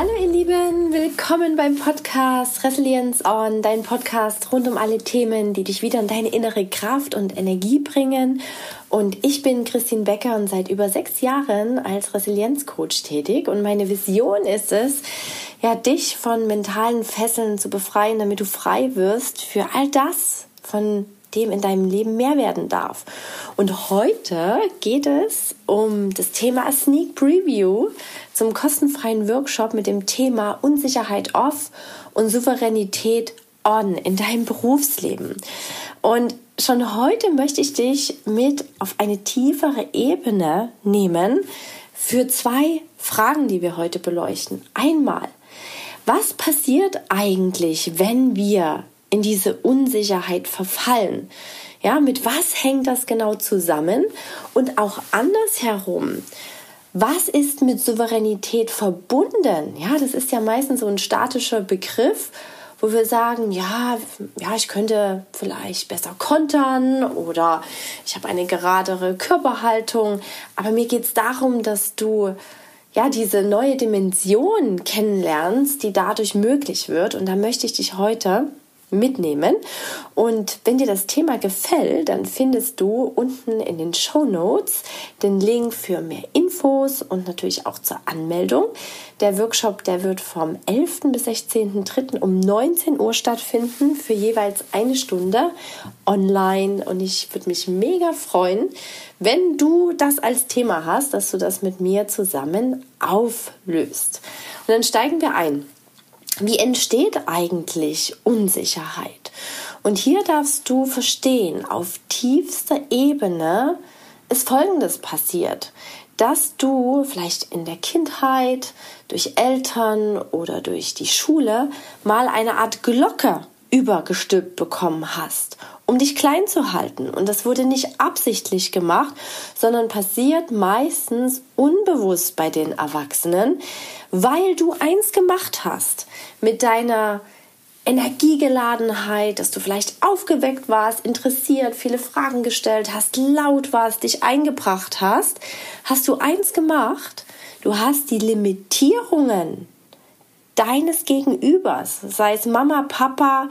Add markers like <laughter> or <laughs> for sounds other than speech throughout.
Hallo ihr Lieben, willkommen beim Podcast Resilience On, dein Podcast rund um alle Themen, die dich wieder in deine innere Kraft und Energie bringen. Und ich bin Christine Becker und seit über sechs Jahren als Resilienzcoach tätig. Und meine Vision ist es, ja, dich von mentalen Fesseln zu befreien, damit du frei wirst für all das, von dem in deinem Leben mehr werden darf. Und heute geht es um das Thema Sneak Preview zum kostenfreien Workshop mit dem Thema Unsicherheit off und Souveränität on in deinem Berufsleben. Und schon heute möchte ich dich mit auf eine tiefere Ebene nehmen für zwei Fragen, die wir heute beleuchten. Einmal, was passiert eigentlich, wenn wir in diese Unsicherheit verfallen. Ja, mit was hängt das genau zusammen? Und auch andersherum. Was ist mit Souveränität verbunden? Ja, das ist ja meistens so ein statischer Begriff, wo wir sagen, ja, ja, ich könnte vielleicht besser kontern oder ich habe eine geradere Körperhaltung. Aber mir geht es darum, dass du ja diese neue Dimension kennenlernst, die dadurch möglich wird. Und da möchte ich dich heute mitnehmen. Und wenn dir das Thema gefällt, dann findest du unten in den Show Notes den Link für mehr Infos und natürlich auch zur Anmeldung. Der Workshop, der wird vom 11. bis 16.03. um 19 Uhr stattfinden für jeweils eine Stunde online. Und ich würde mich mega freuen, wenn du das als Thema hast, dass du das mit mir zusammen auflöst. Und dann steigen wir ein. Wie entsteht eigentlich Unsicherheit? Und hier darfst du verstehen, auf tiefster Ebene ist Folgendes passiert, dass du vielleicht in der Kindheit durch Eltern oder durch die Schule mal eine Art Glocke übergestülpt bekommen hast, um dich klein zu halten. Und das wurde nicht absichtlich gemacht, sondern passiert meistens unbewusst bei den Erwachsenen, weil du eins gemacht hast mit deiner Energiegeladenheit, dass du vielleicht aufgeweckt warst, interessiert, viele Fragen gestellt hast, laut warst, dich eingebracht hast, hast du eins gemacht, du hast die Limitierungen deines Gegenübers, sei es Mama, Papa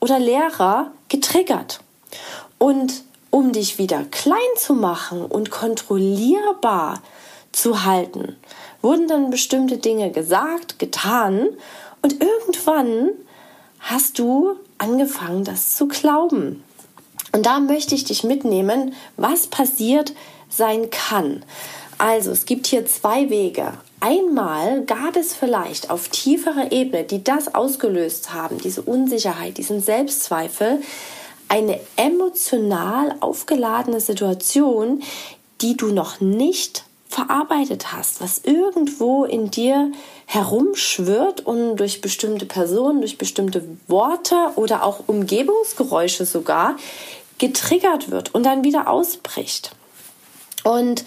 oder Lehrer, getriggert. Und um dich wieder klein zu machen und kontrollierbar zu halten, wurden dann bestimmte Dinge gesagt, getan und irgendwann hast du angefangen, das zu glauben. Und da möchte ich dich mitnehmen, was passiert sein kann. Also es gibt hier zwei Wege. Einmal gab es vielleicht auf tieferer Ebene, die das ausgelöst haben, diese Unsicherheit, diesen Selbstzweifel, eine emotional aufgeladene Situation, die du noch nicht verarbeitet hast, was irgendwo in dir herumschwirrt und durch bestimmte Personen, durch bestimmte Worte oder auch Umgebungsgeräusche sogar getriggert wird und dann wieder ausbricht. Und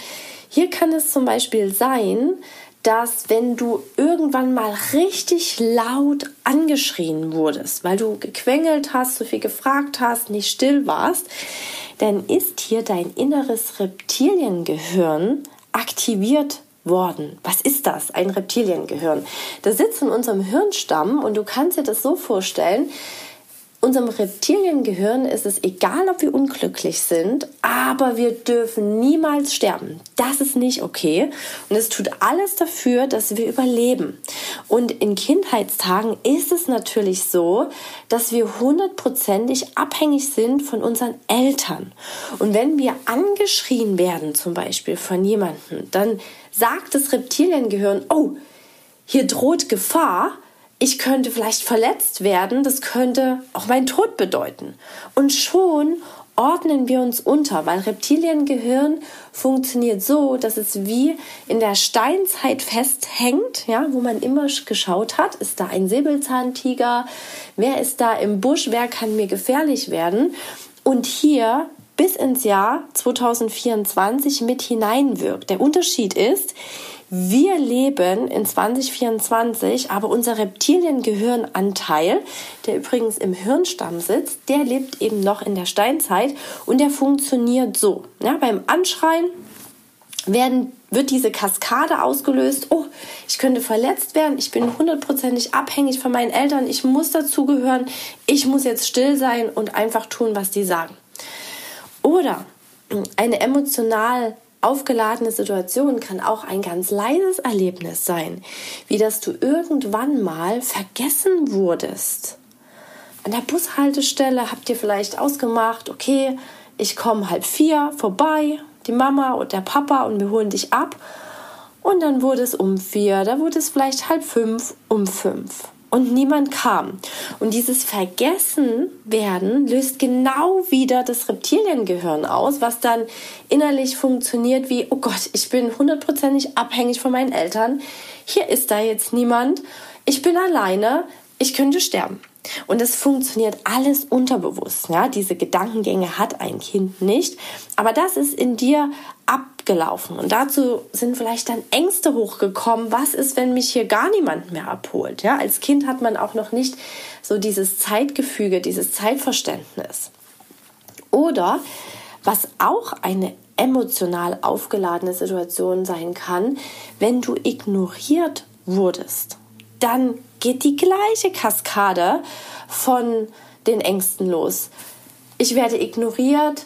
hier kann es zum Beispiel sein, dass wenn du irgendwann mal richtig laut angeschrien wurdest, weil du gequengelt hast, so viel gefragt hast, nicht still warst, dann ist hier dein inneres Reptiliengehirn aktiviert worden. Was ist das? Ein Reptiliengehirn. Das sitzt in unserem Hirnstamm und du kannst dir das so vorstellen, Unserem Reptiliengehirn ist es egal, ob wir unglücklich sind, aber wir dürfen niemals sterben. Das ist nicht okay. Und es tut alles dafür, dass wir überleben. Und in Kindheitstagen ist es natürlich so, dass wir hundertprozentig abhängig sind von unseren Eltern. Und wenn wir angeschrien werden, zum Beispiel von jemandem, dann sagt das Reptiliengehirn, oh, hier droht Gefahr ich könnte vielleicht verletzt werden, das könnte auch mein Tod bedeuten. Und schon ordnen wir uns unter, weil Reptiliengehirn funktioniert so, dass es wie in der Steinzeit festhängt, ja, wo man immer geschaut hat, ist da ein Säbelzahntiger, wer ist da im Busch, wer kann mir gefährlich werden? Und hier bis ins Jahr 2024 mit hineinwirkt. Der Unterschied ist, wir leben in 2024, aber unser Reptiliengehirnanteil, der übrigens im Hirnstamm sitzt, der lebt eben noch in der Steinzeit und der funktioniert so. Ja, beim Anschreien werden wird diese Kaskade ausgelöst. Oh, ich könnte verletzt werden. Ich bin hundertprozentig abhängig von meinen Eltern. Ich muss dazugehören. Ich muss jetzt still sein und einfach tun, was die sagen. Oder eine emotional aufgeladene Situation kann auch ein ganz leises Erlebnis sein, wie dass du irgendwann mal vergessen wurdest. An der Bushaltestelle habt ihr vielleicht ausgemacht, okay, ich komme halb vier vorbei, die Mama und der Papa und wir holen dich ab. Und dann wurde es um vier, da wurde es vielleicht halb fünf, um fünf. Und niemand kam. Und dieses Vergessen werden löst genau wieder das Reptiliengehirn aus, was dann innerlich funktioniert wie, oh Gott, ich bin hundertprozentig abhängig von meinen Eltern. Hier ist da jetzt niemand. Ich bin alleine. Ich könnte sterben. Und es funktioniert alles unterbewusst. Ja? Diese Gedankengänge hat ein Kind nicht. Aber das ist in dir abgelaufen. Und dazu sind vielleicht dann Ängste hochgekommen. Was ist, wenn mich hier gar niemand mehr abholt? Ja? Als Kind hat man auch noch nicht so dieses Zeitgefüge, dieses Zeitverständnis. Oder was auch eine emotional aufgeladene Situation sein kann, wenn du ignoriert wurdest. Dann geht die gleiche Kaskade von den Ängsten los. Ich werde ignoriert,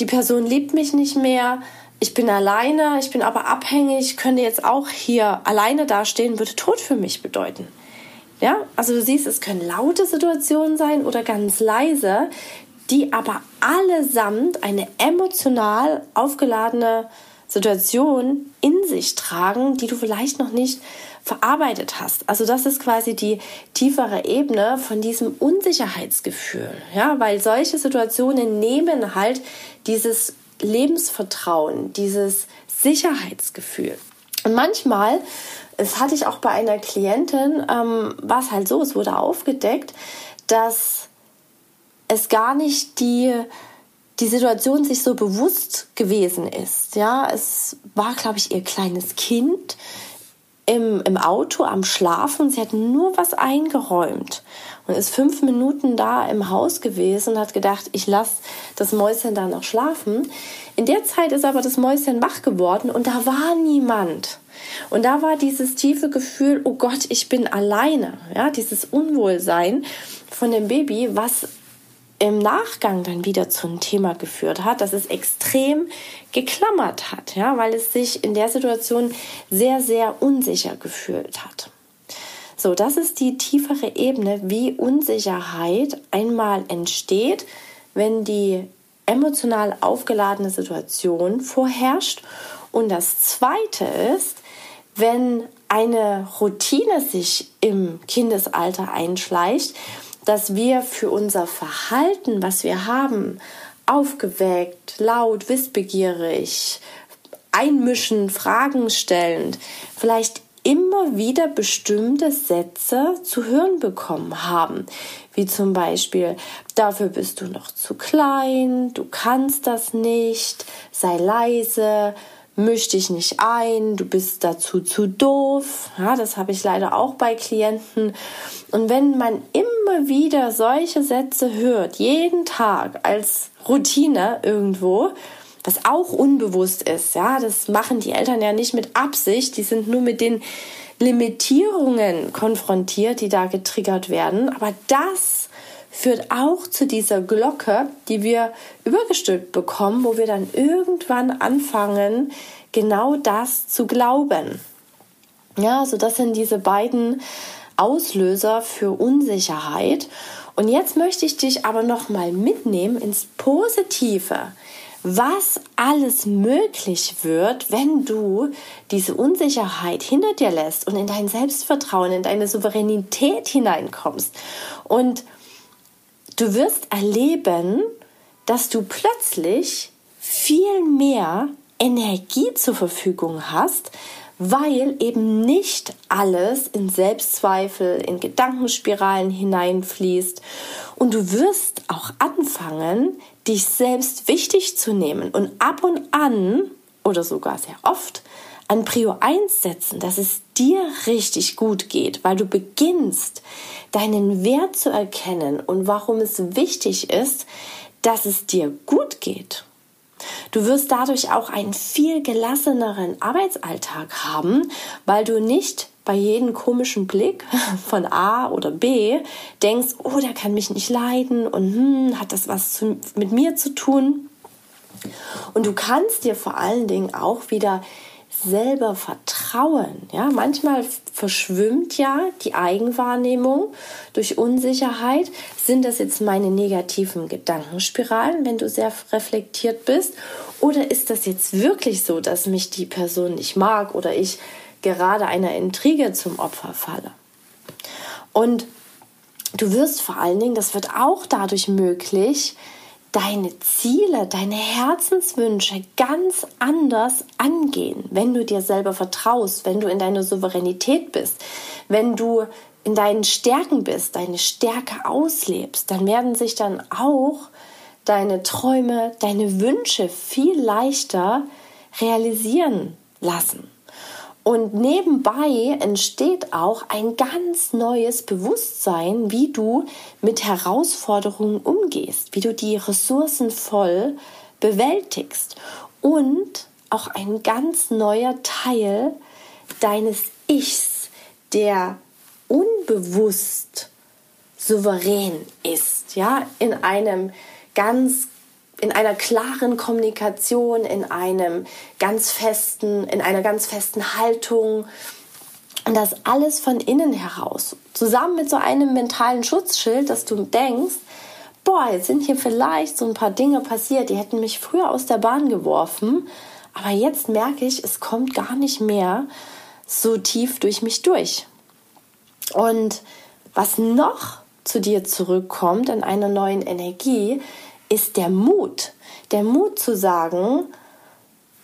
die Person liebt mich nicht mehr, ich bin alleine, ich bin aber abhängig, könnte jetzt auch hier alleine dastehen, würde Tod für mich bedeuten. Ja, also du siehst, es können laute Situationen sein oder ganz leise, die aber allesamt eine emotional aufgeladene Situation in sich tragen, die du vielleicht noch nicht verarbeitet hast. Also das ist quasi die tiefere Ebene von diesem Unsicherheitsgefühl, ja, weil solche Situationen nehmen halt dieses Lebensvertrauen, dieses Sicherheitsgefühl. Und manchmal, das hatte ich auch bei einer Klientin, ähm, war es halt so, es wurde aufgedeckt, dass es gar nicht die die Situation sich so bewusst gewesen ist. Ja, es war, glaube ich, ihr kleines Kind, im, im Auto am Schlafen. Sie hat nur was eingeräumt und ist fünf Minuten da im Haus gewesen und hat gedacht, ich lasse das Mäuschen da noch schlafen. In der Zeit ist aber das Mäuschen wach geworden und da war niemand. Und da war dieses tiefe Gefühl, oh Gott, ich bin alleine. Ja, dieses Unwohlsein von dem Baby, was im Nachgang dann wieder zu einem Thema geführt hat, dass es extrem geklammert hat, ja, weil es sich in der Situation sehr, sehr unsicher gefühlt hat. So, das ist die tiefere Ebene, wie Unsicherheit einmal entsteht, wenn die emotional aufgeladene Situation vorherrscht. Und das zweite ist, wenn eine Routine sich im Kindesalter einschleicht, dass wir für unser Verhalten, was wir haben, aufgeweckt, laut, wissbegierig, einmischen, Fragen stellend, vielleicht immer wieder bestimmte Sätze zu hören bekommen haben, wie zum Beispiel, dafür bist du noch zu klein, du kannst das nicht, sei leise, misch dich nicht ein, du bist dazu zu doof. Ja, das habe ich leider auch bei Klienten. Und wenn man immer wieder solche Sätze hört, jeden Tag als Routine irgendwo, was auch unbewusst ist, ja, das machen die Eltern ja nicht mit Absicht, die sind nur mit den Limitierungen konfrontiert, die da getriggert werden. Aber das führt auch zu dieser Glocke, die wir übergestülpt bekommen, wo wir dann irgendwann anfangen, genau das zu glauben. Ja, also das sind diese beiden Auslöser für Unsicherheit. Und jetzt möchte ich dich aber noch mal mitnehmen ins Positive. Was alles möglich wird, wenn du diese Unsicherheit hinter dir lässt und in dein Selbstvertrauen, in deine Souveränität hineinkommst. Und Du wirst erleben, dass du plötzlich viel mehr Energie zur Verfügung hast, weil eben nicht alles in Selbstzweifel, in Gedankenspiralen hineinfließt. Und du wirst auch anfangen, dich selbst wichtig zu nehmen und ab und an oder sogar sehr oft an Prio 1 setzen, dass es dir richtig gut geht, weil du beginnst, deinen Wert zu erkennen und warum es wichtig ist, dass es dir gut geht. Du wirst dadurch auch einen viel gelasseneren Arbeitsalltag haben, weil du nicht bei jedem komischen Blick <laughs> von A oder B denkst, oh, der kann mich nicht leiden und hm, hat das was zu, mit mir zu tun. Und du kannst dir vor allen Dingen auch wieder selber vertrauen. Ja, manchmal verschwimmt ja die Eigenwahrnehmung durch Unsicherheit. Sind das jetzt meine negativen Gedankenspiralen, wenn du sehr reflektiert bist? Oder ist das jetzt wirklich so, dass mich die Person nicht mag oder ich gerade einer Intrige zum Opfer falle? Und du wirst vor allen Dingen, das wird auch dadurch möglich, deine Ziele, deine Herzenswünsche ganz anders angehen, wenn du dir selber vertraust, wenn du in deiner Souveränität bist, wenn du in deinen Stärken bist, deine Stärke auslebst, dann werden sich dann auch deine Träume, deine Wünsche viel leichter realisieren lassen. Und nebenbei entsteht auch ein ganz neues Bewusstsein, wie du mit Herausforderungen umgehst, wie du die Ressourcen voll bewältigst. Und auch ein ganz neuer Teil deines Ichs, der unbewusst souverän ist, ja, in einem ganz in einer klaren Kommunikation, in einem ganz festen, in einer ganz festen Haltung. Und das alles von innen heraus. Zusammen mit so einem mentalen Schutzschild, dass du denkst, boah, jetzt sind hier vielleicht so ein paar Dinge passiert, die hätten mich früher aus der Bahn geworfen. Aber jetzt merke ich, es kommt gar nicht mehr so tief durch mich durch. Und was noch zu dir zurückkommt in einer neuen Energie, ist der Mut. Der Mut zu sagen,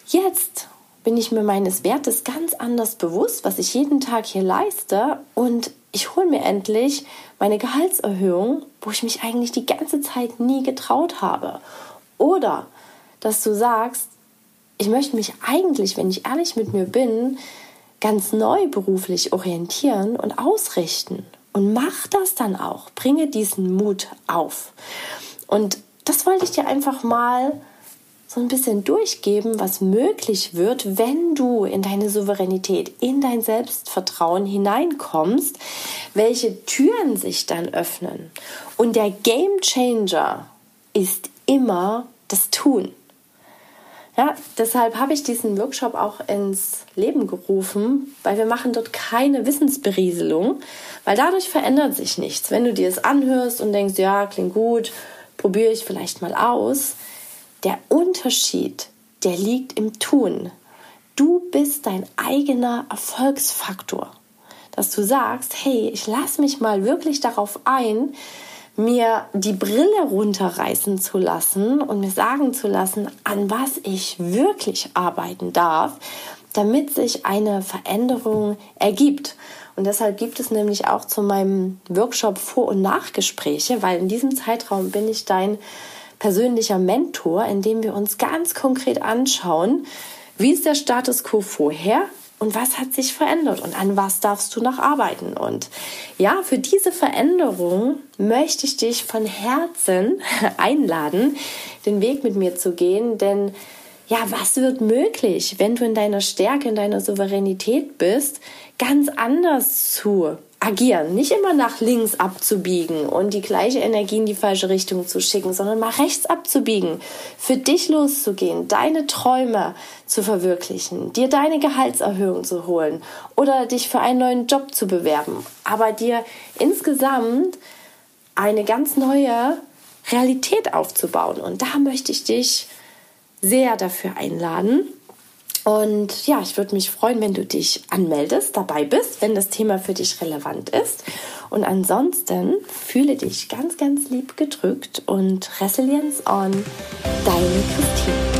jetzt bin ich mir meines Wertes ganz anders bewusst, was ich jeden Tag hier leiste und ich hole mir endlich meine Gehaltserhöhung, wo ich mich eigentlich die ganze Zeit nie getraut habe. Oder dass du sagst, ich möchte mich eigentlich, wenn ich ehrlich mit mir bin, ganz neu beruflich orientieren und ausrichten. Und mach das dann auch. Bringe diesen Mut auf. Und das wollte ich dir einfach mal so ein bisschen durchgeben, was möglich wird, wenn du in deine Souveränität, in dein Selbstvertrauen hineinkommst, welche Türen sich dann öffnen. Und der Game Changer ist immer das Tun. Ja, deshalb habe ich diesen Workshop auch ins Leben gerufen, weil wir machen dort keine Wissensberieselung, weil dadurch verändert sich nichts. Wenn du dir es anhörst und denkst, ja, klingt gut, probiere ich vielleicht mal aus. Der Unterschied, der liegt im Tun. Du bist dein eigener Erfolgsfaktor. Dass du sagst, hey, ich lasse mich mal wirklich darauf ein, mir die Brille runterreißen zu lassen und mir sagen zu lassen, an was ich wirklich arbeiten darf, damit sich eine Veränderung ergibt. Und deshalb gibt es nämlich auch zu meinem Workshop Vor- und Nachgespräche, weil in diesem Zeitraum bin ich dein persönlicher Mentor, in dem wir uns ganz konkret anschauen, wie ist der Status quo vorher und was hat sich verändert und an was darfst du noch arbeiten. Und ja, für diese Veränderung möchte ich dich von Herzen <laughs> einladen, den Weg mit mir zu gehen, denn ja, was wird möglich, wenn du in deiner Stärke, in deiner Souveränität bist, ganz anders zu agieren, nicht immer nach links abzubiegen und die gleiche Energie in die falsche Richtung zu schicken, sondern mal rechts abzubiegen, für dich loszugehen, deine Träume zu verwirklichen, dir deine Gehaltserhöhung zu holen oder dich für einen neuen Job zu bewerben, aber dir insgesamt eine ganz neue Realität aufzubauen. Und da möchte ich dich sehr dafür einladen. Und ja, ich würde mich freuen, wenn du dich anmeldest, dabei bist, wenn das Thema für dich relevant ist. Und ansonsten fühle dich ganz, ganz lieb gedrückt und Resilience on, deine Christine.